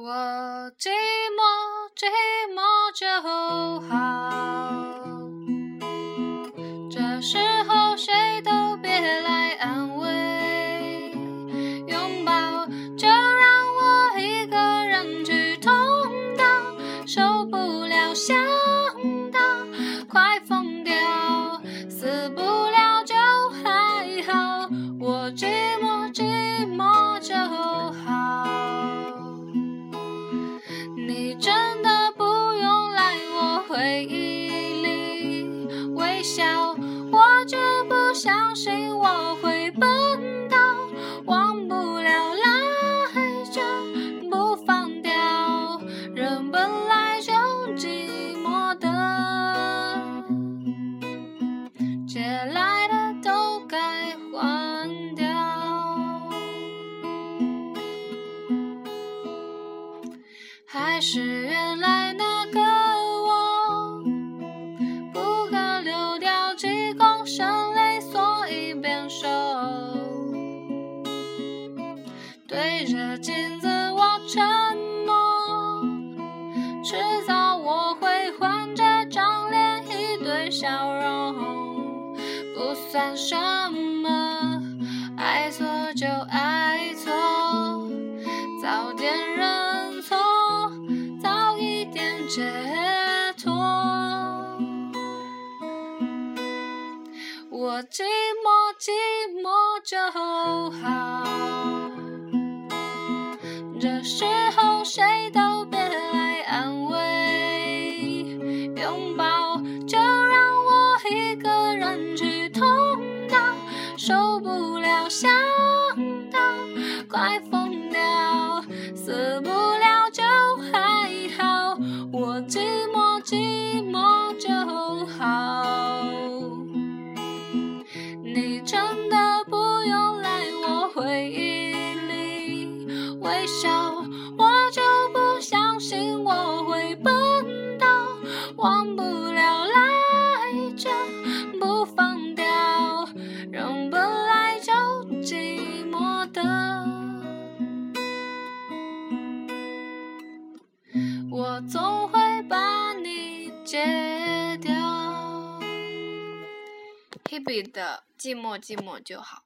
我寂寞，寂寞就好。回忆里微笑，我就不相信我会笨到忘不了来着不放掉。人本来就寂寞的，借来的都该还掉。还是原来那对着镜子我承诺，迟早我会换这张脸，一堆笑容，不算什么，爱错就爱错，早点认错。早一点解脱。我寂寞，寂寞就好。这时候谁都别来安慰，拥抱就让我一个人去痛到受不了，想到快疯掉，死不的。我总会把你戒掉。Hebe 的《寂寞寂寞就好》。